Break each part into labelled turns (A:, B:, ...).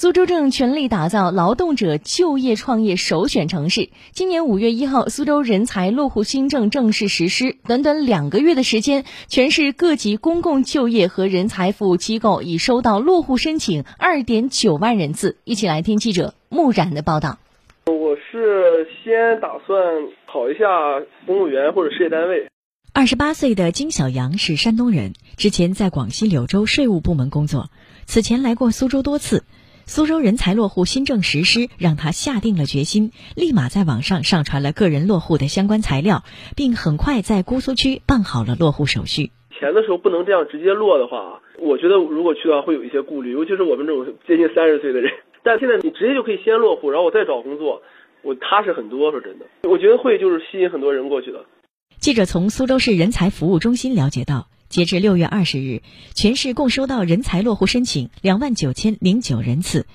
A: 苏州正全力打造劳动者就业创业首选城市。今年五月一号，苏州人才落户新政正式实施。短短两个月的时间，全市各级公共就业和人才服务机构已收到落户申请二点九万人次。一起来听记者穆冉的报道。
B: 我是先打算考一下公务员或者事业单位。
C: 二十八岁的金小杨是山东人，之前在广西柳州税务部门工作，此前来过苏州多次。苏州人才落户新政实施，让他下定了决心，立马在网上上传了个人落户的相关材料，并很快在姑苏区办好了落户手续。
B: 前的时候不能这样直接落的话，我觉得如果去的话会有一些顾虑，尤其是我们这种接近三十岁的人。但现在你直接就可以先落户，然后我再找工作，我踏实很多。说真的，我觉得会就是吸引很多人过去的。
C: 记者从苏州市人才服务中心了解到。截至六月二十日，全市共收到人才落户申请两万九千零九人次，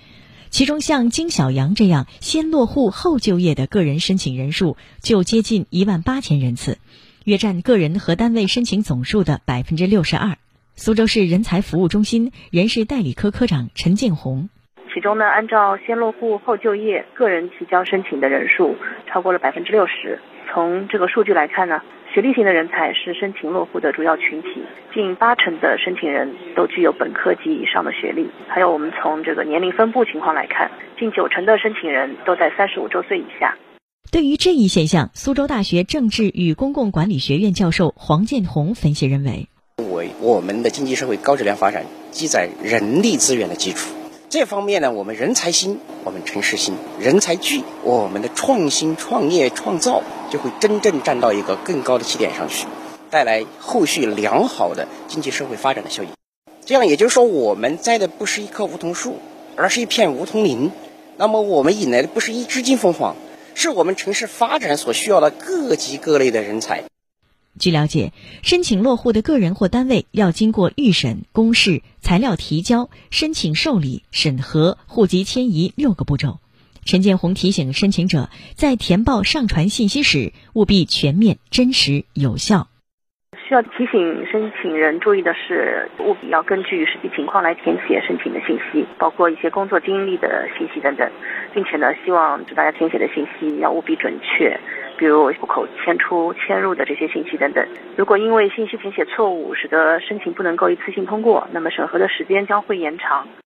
C: 其中像金小杨这样先落户后就业的个人申请人数就接近一万八千人次，约占个人和单位申请总数的百分之六十二。苏州市人才服务中心人事代理科科长陈建红，
D: 其中呢，按照先落户后就业个人提交申请的人数超过了百分之六十。从这个数据来看呢。学历型的人才是申请落户的主要群体，近八成的申请人都具有本科及以上的学历。还有，我们从这个年龄分布情况来看，近九成的申请人都在三十五周岁以下。
C: 对于这一现象，苏州大学政治与公共管理学院教授黄建红分析认为：
E: 为我们的经济社会高质量发展基在人力资源的基础。这方面呢，我们人才兴，我们城市兴；人才聚，我们的创新、创业、创造就会真正站到一个更高的起点上去，带来后续良好的经济社会发展的效益。这样也就是说，我们栽的不是一棵梧桐树，而是一片梧桐林。那么，我们引来的不是一只金凤凰，是我们城市发展所需要的各级各类的人才。
C: 据了解，申请落户的个人或单位要经过预审、公示、材料提交、申请受理、审核、户籍迁移六个步骤。陈建红提醒申请者，在填报上传信息时，务必全面、真实、有效。
D: 需要提醒申请人注意的是，务必要根据实际情况来填写申请的信息，包括一些工作经历的信息等等，并且呢，希望大家填写的信息要务必准确。比如户口迁出、迁入的这些信息等等，如果因为信息填写错误，使得申请不能够一次性通过，那么审核的时间将会延长。